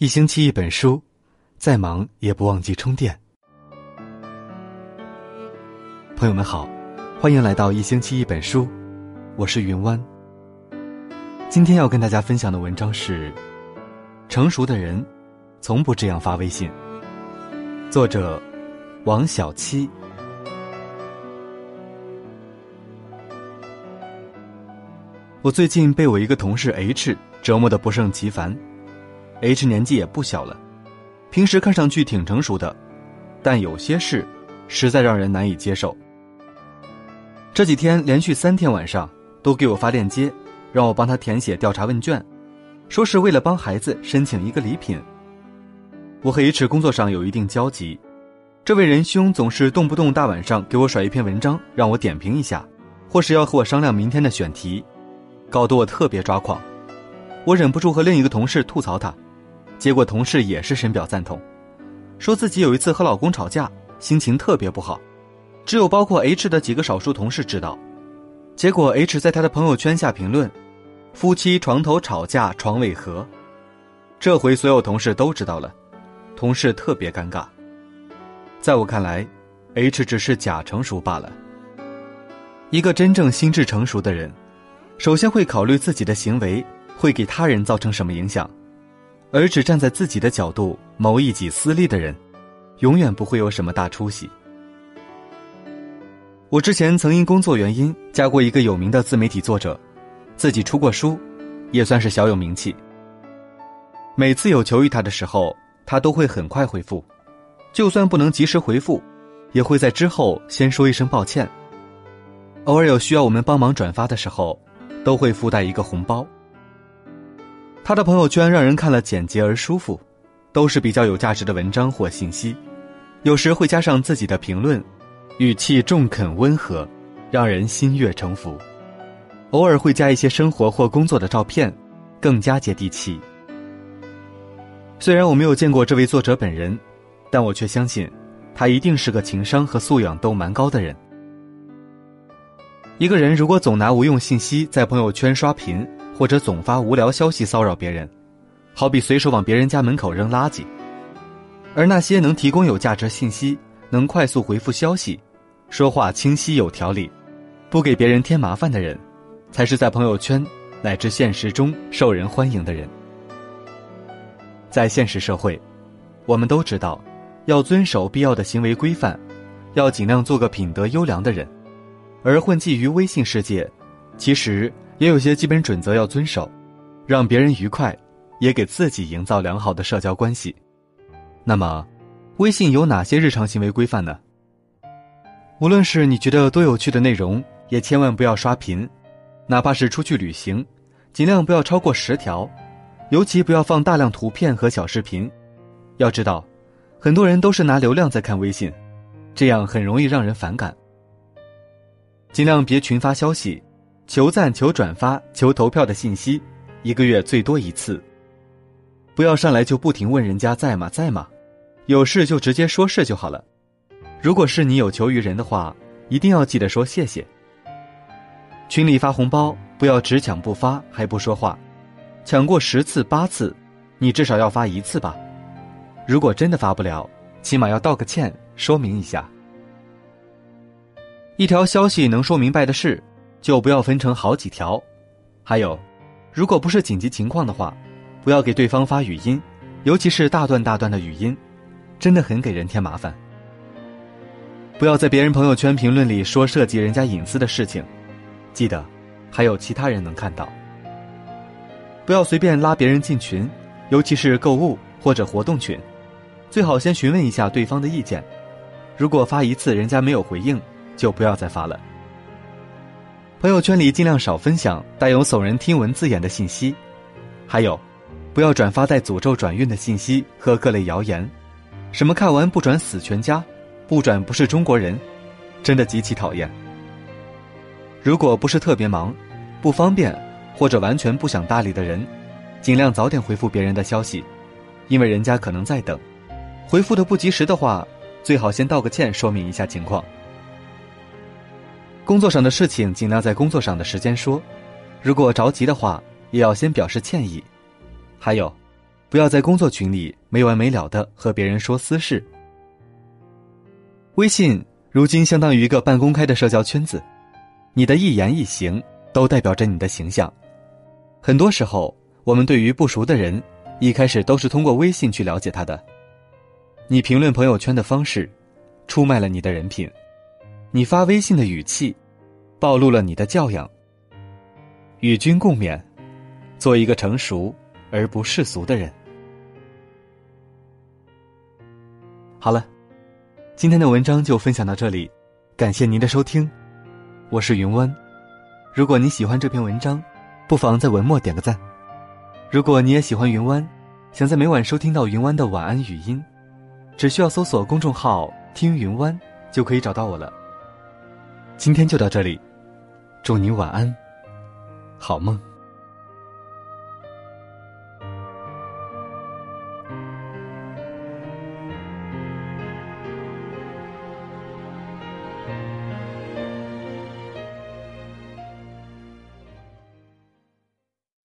一星期一本书，再忙也不忘记充电。朋友们好，欢迎来到一星期一本书，我是云湾。今天要跟大家分享的文章是：成熟的人从不这样发微信。作者王小七。我最近被我一个同事 H 折磨的不胜其烦。H 年纪也不小了，平时看上去挺成熟的，但有些事实在让人难以接受。这几天连续三天晚上都给我发链接，让我帮他填写调查问卷，说是为了帮孩子申请一个礼品。我和 H 工作上有一定交集，这位仁兄总是动不动大晚上给我甩一篇文章让我点评一下，或是要和我商量明天的选题，搞得我特别抓狂。我忍不住和另一个同事吐槽他。结果同事也是深表赞同，说自己有一次和老公吵架，心情特别不好，只有包括 H 的几个少数同事知道。结果 H 在他的朋友圈下评论：“夫妻床头吵架床尾和。”这回所有同事都知道了，同事特别尴尬。在我看来，H 只是假成熟罢了。一个真正心智成熟的人，首先会考虑自己的行为会给他人造成什么影响。而只站在自己的角度谋一己私利的人，永远不会有什么大出息。我之前曾因工作原因加过一个有名的自媒体作者，自己出过书，也算是小有名气。每次有求于他的时候，他都会很快回复，就算不能及时回复，也会在之后先说一声抱歉。偶尔有需要我们帮忙转发的时候，都会附带一个红包。他的朋友圈让人看了简洁而舒服，都是比较有价值的文章或信息，有时会加上自己的评论，语气中肯温和，让人心悦诚服。偶尔会加一些生活或工作的照片，更加接地气。虽然我没有见过这位作者本人，但我却相信，他一定是个情商和素养都蛮高的人。一个人如果总拿无用信息在朋友圈刷屏，或者总发无聊消息骚扰别人，好比随手往别人家门口扔垃圾。而那些能提供有价值信息、能快速回复消息、说话清晰有条理、不给别人添麻烦的人，才是在朋友圈乃至现实中受人欢迎的人。在现实社会，我们都知道，要遵守必要的行为规范，要尽量做个品德优良的人。而混迹于微信世界，其实。也有些基本准则要遵守，让别人愉快，也给自己营造良好的社交关系。那么，微信有哪些日常行为规范呢？无论是你觉得多有趣的内容，也千万不要刷屏；哪怕是出去旅行，尽量不要超过十条，尤其不要放大量图片和小视频。要知道，很多人都是拿流量在看微信，这样很容易让人反感。尽量别群发消息。求赞、求转发、求投票的信息，一个月最多一次。不要上来就不停问人家在吗，在吗？有事就直接说是就好了。如果是你有求于人的话，一定要记得说谢谢。群里发红包，不要只抢不发，还不说话。抢过十次八次，你至少要发一次吧。如果真的发不了，起码要道个歉，说明一下。一条消息能说明白的事。就不要分成好几条，还有，如果不是紧急情况的话，不要给对方发语音，尤其是大段大段的语音，真的很给人添麻烦。不要在别人朋友圈评论里说涉及人家隐私的事情，记得还有其他人能看到。不要随便拉别人进群，尤其是购物或者活动群，最好先询问一下对方的意见。如果发一次人家没有回应，就不要再发了。朋友圈里尽量少分享带有耸人听闻字眼的信息，还有，不要转发带诅咒转运的信息和各类谣言，什么看完不转死全家，不转不是中国人，真的极其讨厌。如果不是特别忙、不方便或者完全不想搭理的人，尽量早点回复别人的消息，因为人家可能在等。回复的不及时的话，最好先道个歉，说明一下情况。工作上的事情尽量在工作上的时间说，如果着急的话，也要先表示歉意。还有，不要在工作群里没完没了的和别人说私事。微信如今相当于一个半公开的社交圈子，你的一言一行都代表着你的形象。很多时候，我们对于不熟的人，一开始都是通过微信去了解他的。你评论朋友圈的方式，出卖了你的人品；你发微信的语气，暴露了你的教养。与君共勉，做一个成熟而不世俗的人。好了，今天的文章就分享到这里，感谢您的收听，我是云湾。如果你喜欢这篇文章，不妨在文末点个赞。如果你也喜欢云湾，想在每晚收听到云湾的晚安语音，只需要搜索公众号“听云湾”就可以找到我了。今天就到这里，祝你晚安，好梦。